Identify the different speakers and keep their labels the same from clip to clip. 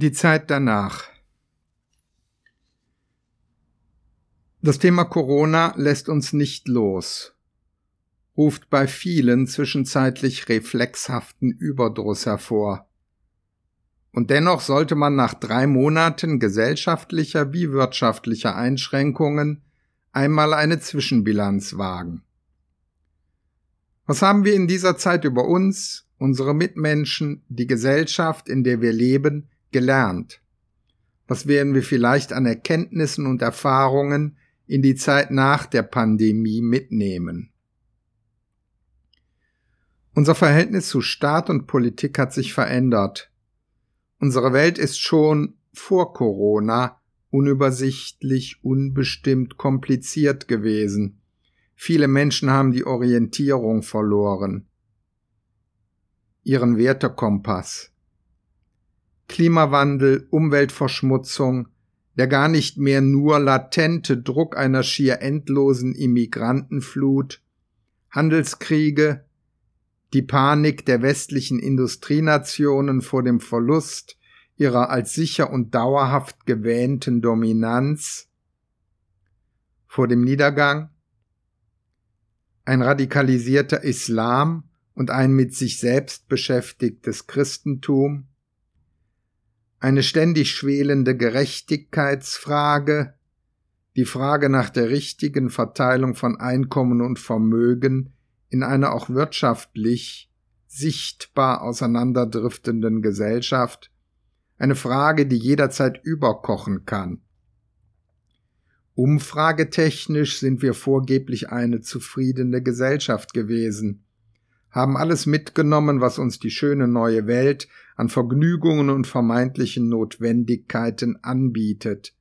Speaker 1: Die Zeit danach. Das Thema Corona lässt uns nicht los, ruft bei vielen zwischenzeitlich reflexhaften Überdruss hervor. Und dennoch sollte man nach drei Monaten gesellschaftlicher wie wirtschaftlicher Einschränkungen einmal eine Zwischenbilanz wagen. Was haben wir in dieser Zeit über uns, unsere Mitmenschen, die Gesellschaft, in der wir leben, gelernt? Was werden wir vielleicht an Erkenntnissen und Erfahrungen in die Zeit nach der Pandemie mitnehmen? Unser Verhältnis zu Staat und Politik hat sich verändert. Unsere Welt ist schon vor Corona unübersichtlich, unbestimmt, kompliziert gewesen. Viele Menschen haben die Orientierung verloren, ihren Wertekompass. Klimawandel, Umweltverschmutzung, der gar nicht mehr nur latente Druck einer schier endlosen Immigrantenflut, Handelskriege, die Panik der westlichen Industrienationen vor dem Verlust ihrer als sicher und dauerhaft gewähnten Dominanz, vor dem Niedergang, ein radikalisierter Islam und ein mit sich selbst beschäftigtes Christentum, eine ständig schwelende Gerechtigkeitsfrage, die Frage nach der richtigen Verteilung von Einkommen und Vermögen in einer auch wirtschaftlich sichtbar auseinanderdriftenden Gesellschaft, eine Frage, die jederzeit überkochen kann. Umfragetechnisch sind wir vorgeblich eine zufriedene Gesellschaft gewesen, haben alles mitgenommen, was uns die schöne neue Welt an Vergnügungen und vermeintlichen Notwendigkeiten anbietet.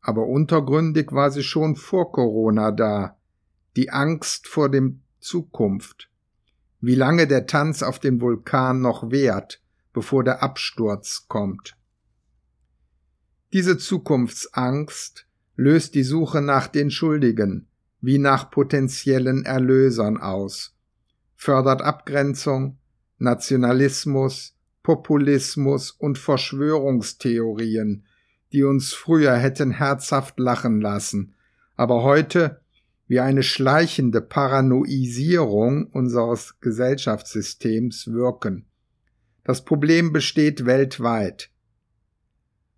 Speaker 1: Aber untergründig war sie schon vor Corona da, die Angst vor dem Zukunft, wie lange der Tanz auf dem Vulkan noch währt, bevor der Absturz kommt. Diese Zukunftsangst löst die Suche nach den Schuldigen wie nach potenziellen Erlösern aus, fördert Abgrenzung, Nationalismus, Populismus und Verschwörungstheorien, die uns früher hätten herzhaft lachen lassen, aber heute wie eine schleichende Paranoisierung unseres Gesellschaftssystems wirken. Das Problem besteht weltweit.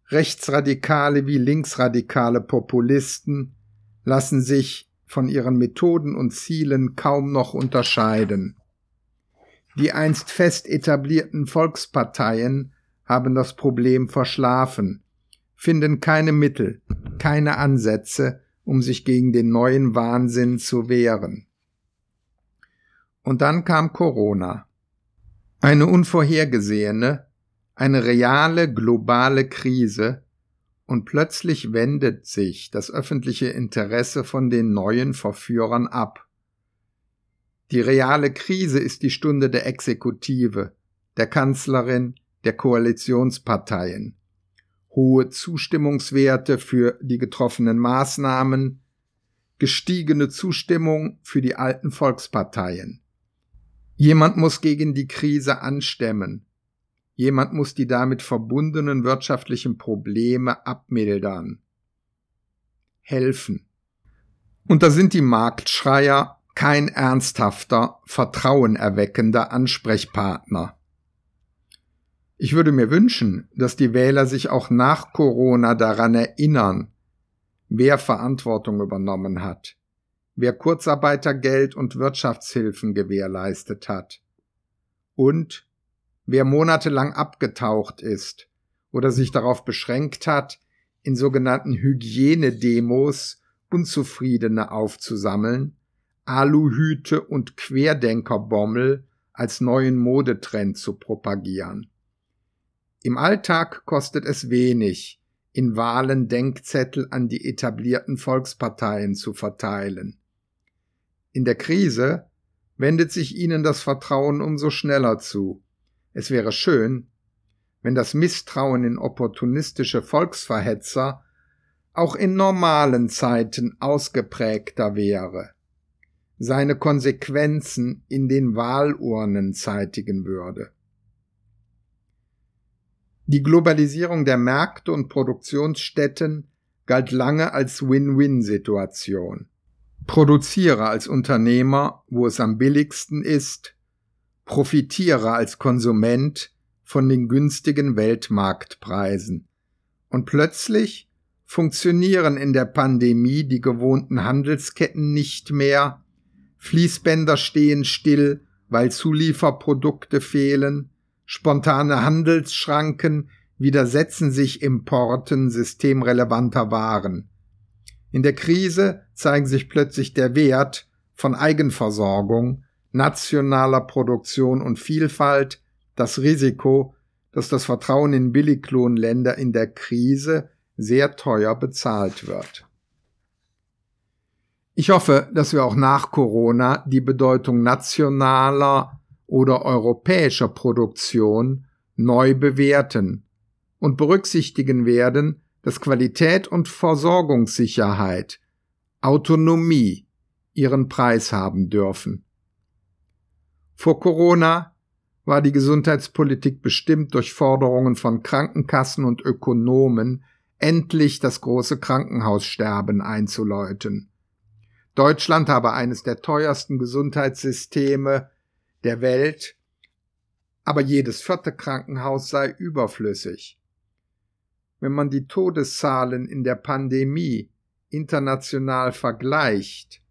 Speaker 1: Rechtsradikale wie linksradikale Populisten lassen sich von ihren Methoden und Zielen kaum noch unterscheiden. Die einst fest etablierten Volksparteien haben das Problem verschlafen, finden keine Mittel, keine Ansätze, um sich gegen den neuen Wahnsinn zu wehren. Und dann kam Corona. Eine unvorhergesehene, eine reale globale Krise, und plötzlich wendet sich das öffentliche Interesse von den neuen Verführern ab. Die reale Krise ist die Stunde der Exekutive, der Kanzlerin, der Koalitionsparteien. Hohe Zustimmungswerte für die getroffenen Maßnahmen, gestiegene Zustimmung für die alten Volksparteien. Jemand muss gegen die Krise anstemmen, Jemand muss die damit verbundenen wirtschaftlichen Probleme abmildern. Helfen. Und da sind die Marktschreier kein ernsthafter, vertrauenerweckender Ansprechpartner. Ich würde mir wünschen, dass die Wähler sich auch nach Corona daran erinnern, wer Verantwortung übernommen hat, wer Kurzarbeitergeld und Wirtschaftshilfen gewährleistet hat und Wer monatelang abgetaucht ist oder sich darauf beschränkt hat, in sogenannten Hygienedemos Unzufriedene aufzusammeln, Aluhüte und Querdenkerbommel als neuen Modetrend zu propagieren. Im Alltag kostet es wenig, in Wahlen Denkzettel an die etablierten Volksparteien zu verteilen. In der Krise wendet sich ihnen das Vertrauen umso schneller zu. Es wäre schön, wenn das Misstrauen in opportunistische Volksverhetzer auch in normalen Zeiten ausgeprägter wäre, seine Konsequenzen in den Wahlurnen zeitigen würde. Die Globalisierung der Märkte und Produktionsstätten galt lange als Win-Win-Situation. Produziere als Unternehmer, wo es am billigsten ist, profitiere als Konsument von den günstigen Weltmarktpreisen. Und plötzlich funktionieren in der Pandemie die gewohnten Handelsketten nicht mehr, Fließbänder stehen still, weil Zulieferprodukte fehlen, spontane Handelsschranken widersetzen sich Importen systemrelevanter Waren. In der Krise zeigen sich plötzlich der Wert von Eigenversorgung, nationaler Produktion und Vielfalt, das Risiko, dass das Vertrauen in Billiglohnländer in der Krise sehr teuer bezahlt wird. Ich hoffe, dass wir auch nach Corona die Bedeutung nationaler oder europäischer Produktion neu bewerten und berücksichtigen werden, dass Qualität und Versorgungssicherheit, Autonomie ihren Preis haben dürfen. Vor Corona war die Gesundheitspolitik bestimmt durch Forderungen von Krankenkassen und Ökonomen, endlich das große Krankenhaussterben einzuläuten. Deutschland habe eines der teuersten Gesundheitssysteme der Welt, aber jedes vierte Krankenhaus sei überflüssig. Wenn man die Todeszahlen in der Pandemie international vergleicht,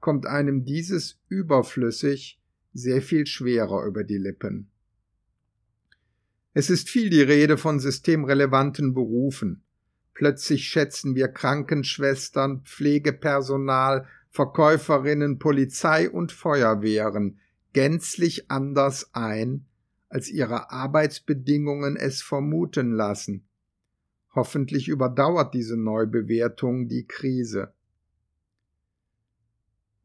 Speaker 1: kommt einem dieses überflüssig sehr viel schwerer über die Lippen. Es ist viel die Rede von systemrelevanten Berufen. Plötzlich schätzen wir Krankenschwestern, Pflegepersonal, Verkäuferinnen, Polizei und Feuerwehren gänzlich anders ein, als ihre Arbeitsbedingungen es vermuten lassen. Hoffentlich überdauert diese Neubewertung die Krise.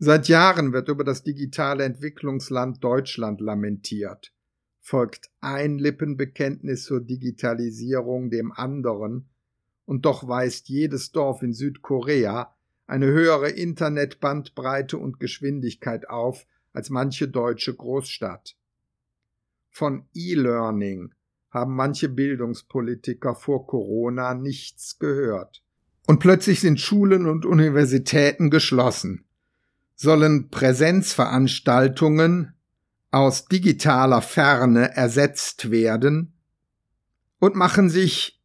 Speaker 1: Seit Jahren wird über das digitale Entwicklungsland Deutschland lamentiert. Folgt ein Lippenbekenntnis zur Digitalisierung dem anderen, und doch weist jedes Dorf in Südkorea eine höhere Internetbandbreite und Geschwindigkeit auf als manche deutsche Großstadt. Von E-Learning haben manche Bildungspolitiker vor Corona nichts gehört. Und plötzlich sind Schulen und Universitäten geschlossen. Sollen Präsenzveranstaltungen aus digitaler Ferne ersetzt werden und machen sich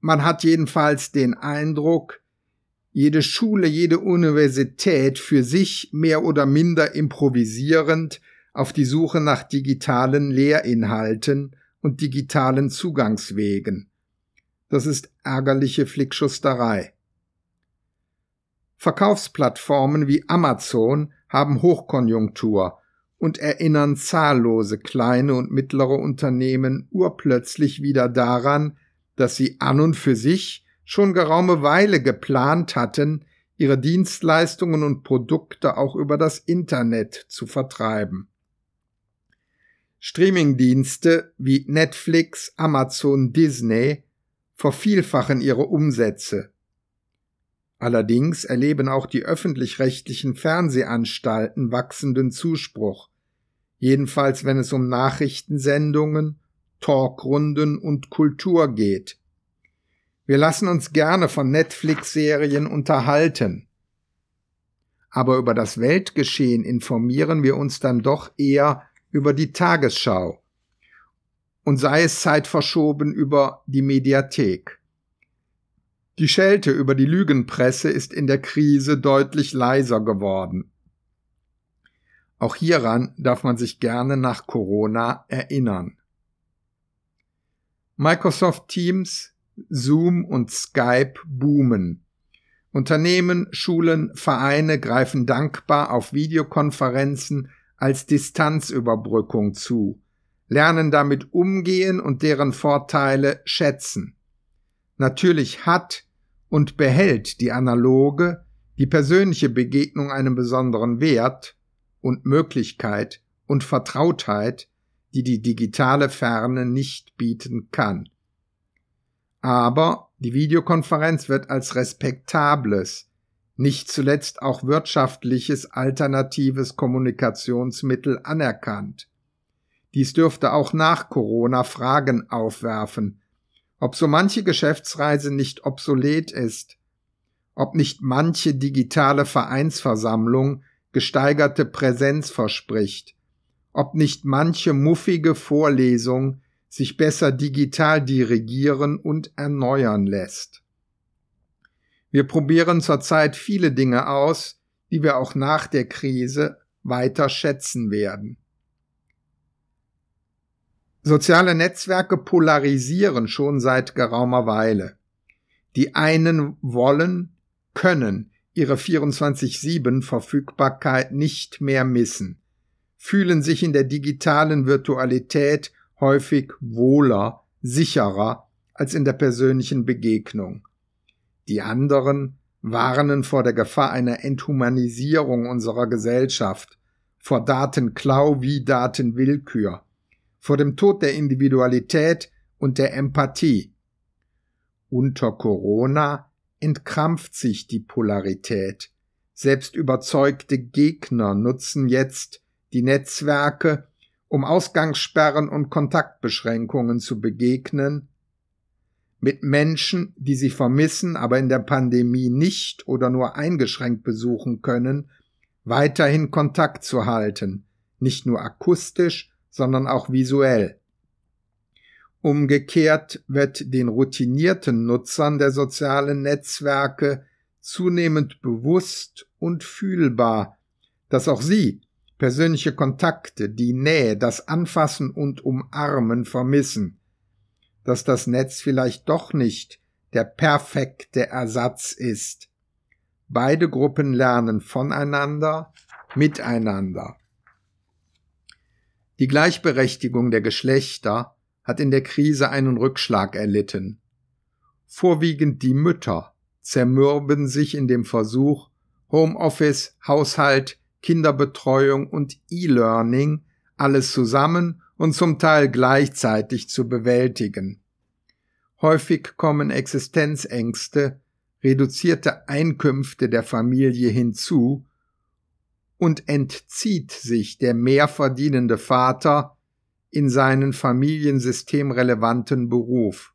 Speaker 1: man hat jedenfalls den Eindruck, jede Schule, jede Universität für sich mehr oder minder improvisierend auf die Suche nach digitalen Lehrinhalten und digitalen Zugangswegen. Das ist ärgerliche Flickschusterei. Verkaufsplattformen wie Amazon haben Hochkonjunktur und erinnern zahllose kleine und mittlere Unternehmen urplötzlich wieder daran, dass sie an und für sich schon geraume Weile geplant hatten, ihre Dienstleistungen und Produkte auch über das Internet zu vertreiben. Streamingdienste wie Netflix, Amazon, Disney vervielfachen ihre Umsätze. Allerdings erleben auch die öffentlich-rechtlichen Fernsehanstalten wachsenden Zuspruch, jedenfalls wenn es um Nachrichtensendungen Talkrunden und Kultur geht. Wir lassen uns gerne von Netflix-Serien unterhalten. Aber über das Weltgeschehen informieren wir uns dann doch eher über die Tagesschau und sei es zeitverschoben über die Mediathek. Die Schelte über die Lügenpresse ist in der Krise deutlich leiser geworden. Auch hieran darf man sich gerne nach Corona erinnern. Microsoft Teams, Zoom und Skype boomen. Unternehmen, Schulen, Vereine greifen dankbar auf Videokonferenzen als Distanzüberbrückung zu, lernen damit umgehen und deren Vorteile schätzen. Natürlich hat und behält die analoge, die persönliche Begegnung einen besonderen Wert und Möglichkeit und Vertrautheit, die die digitale Ferne nicht bieten kann. Aber die Videokonferenz wird als respektables, nicht zuletzt auch wirtschaftliches alternatives Kommunikationsmittel anerkannt. Dies dürfte auch nach Corona Fragen aufwerfen, ob so manche Geschäftsreise nicht obsolet ist, ob nicht manche digitale Vereinsversammlung gesteigerte Präsenz verspricht, ob nicht manche muffige Vorlesung sich besser digital dirigieren und erneuern lässt. Wir probieren zurzeit viele Dinge aus, die wir auch nach der Krise weiter schätzen werden. Soziale Netzwerke polarisieren schon seit geraumer Weile. Die einen wollen, können ihre 24-7 Verfügbarkeit nicht mehr missen, fühlen sich in der digitalen Virtualität häufig wohler, sicherer als in der persönlichen Begegnung. Die anderen warnen vor der Gefahr einer Enthumanisierung unserer Gesellschaft, vor Datenklau wie Datenwillkür, vor dem Tod der Individualität und der Empathie. Unter Corona entkrampft sich die Polarität. Selbst überzeugte Gegner nutzen jetzt die Netzwerke, um Ausgangssperren und Kontaktbeschränkungen zu begegnen, mit Menschen, die sie vermissen, aber in der Pandemie nicht oder nur eingeschränkt besuchen können, weiterhin Kontakt zu halten, nicht nur akustisch, sondern auch visuell. Umgekehrt wird den routinierten Nutzern der sozialen Netzwerke zunehmend bewusst und fühlbar, dass auch sie persönliche Kontakte, die Nähe, das Anfassen und Umarmen vermissen, dass das Netz vielleicht doch nicht der perfekte Ersatz ist. Beide Gruppen lernen voneinander, miteinander. Die Gleichberechtigung der Geschlechter hat in der Krise einen Rückschlag erlitten. Vorwiegend die Mütter zermürben sich in dem Versuch, Homeoffice, Haushalt, Kinderbetreuung und E-Learning alles zusammen und zum Teil gleichzeitig zu bewältigen. Häufig kommen Existenzängste, reduzierte Einkünfte der Familie hinzu und entzieht sich der mehr verdienende Vater in seinen familiensystemrelevanten Beruf.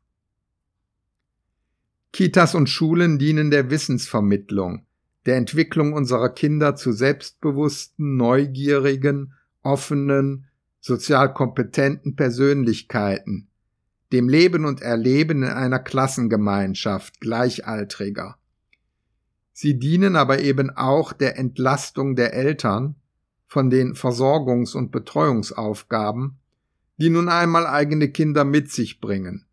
Speaker 1: Kitas und Schulen dienen der Wissensvermittlung, der Entwicklung unserer Kinder zu selbstbewussten, neugierigen, offenen, sozial kompetenten Persönlichkeiten, dem Leben und Erleben in einer Klassengemeinschaft Gleichaltriger. Sie dienen aber eben auch der Entlastung der Eltern von den Versorgungs- und Betreuungsaufgaben, die nun einmal eigene Kinder mit sich bringen,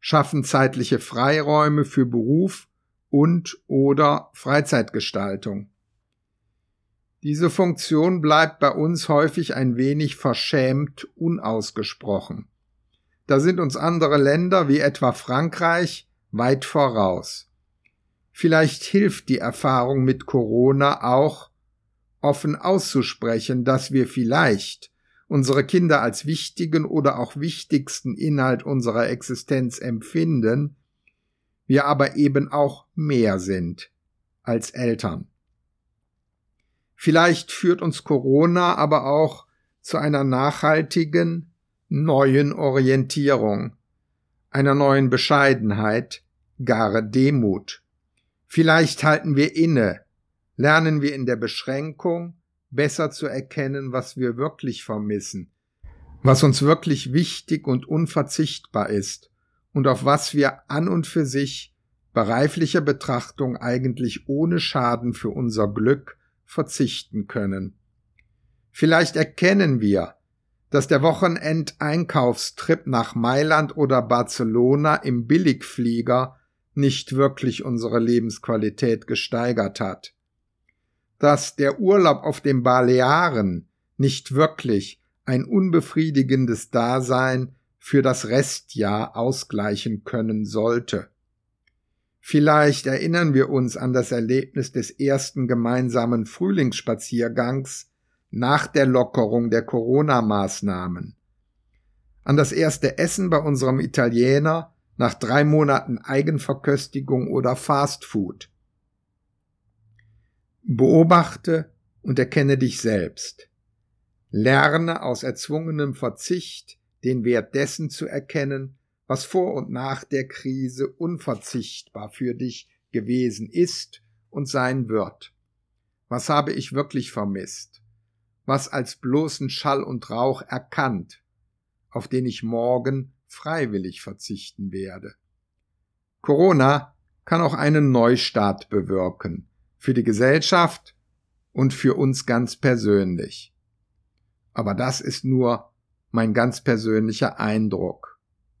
Speaker 1: schaffen zeitliche Freiräume für Beruf und oder Freizeitgestaltung. Diese Funktion bleibt bei uns häufig ein wenig verschämt unausgesprochen. Da sind uns andere Länder wie etwa Frankreich weit voraus. Vielleicht hilft die Erfahrung mit Corona auch, offen auszusprechen, dass wir vielleicht unsere Kinder als wichtigen oder auch wichtigsten Inhalt unserer Existenz empfinden, wir aber eben auch mehr sind als Eltern. Vielleicht führt uns Corona aber auch zu einer nachhaltigen, neuen Orientierung, einer neuen Bescheidenheit, gar Demut. Vielleicht halten wir inne, lernen wir in der Beschränkung besser zu erkennen, was wir wirklich vermissen, was uns wirklich wichtig und unverzichtbar ist und auf was wir an und für sich bei reiflicher Betrachtung eigentlich ohne Schaden für unser Glück verzichten können. Vielleicht erkennen wir, dass der Wochenendeinkaufstrip nach Mailand oder Barcelona im Billigflieger nicht wirklich unsere Lebensqualität gesteigert hat. Dass der Urlaub auf den Balearen nicht wirklich ein unbefriedigendes Dasein für das Restjahr ausgleichen können sollte. Vielleicht erinnern wir uns an das Erlebnis des ersten gemeinsamen Frühlingsspaziergangs nach der Lockerung der Corona-Maßnahmen, an das erste Essen bei unserem Italiener nach drei Monaten Eigenverköstigung oder Fast Food. Beobachte und erkenne dich selbst. Lerne aus erzwungenem Verzicht den Wert dessen zu erkennen, was vor und nach der Krise unverzichtbar für dich gewesen ist und sein wird. Was habe ich wirklich vermisst? Was als bloßen Schall und Rauch erkannt, auf den ich morgen freiwillig verzichten werde? Corona kann auch einen Neustart bewirken, für die Gesellschaft und für uns ganz persönlich. Aber das ist nur mein ganz persönlicher Eindruck.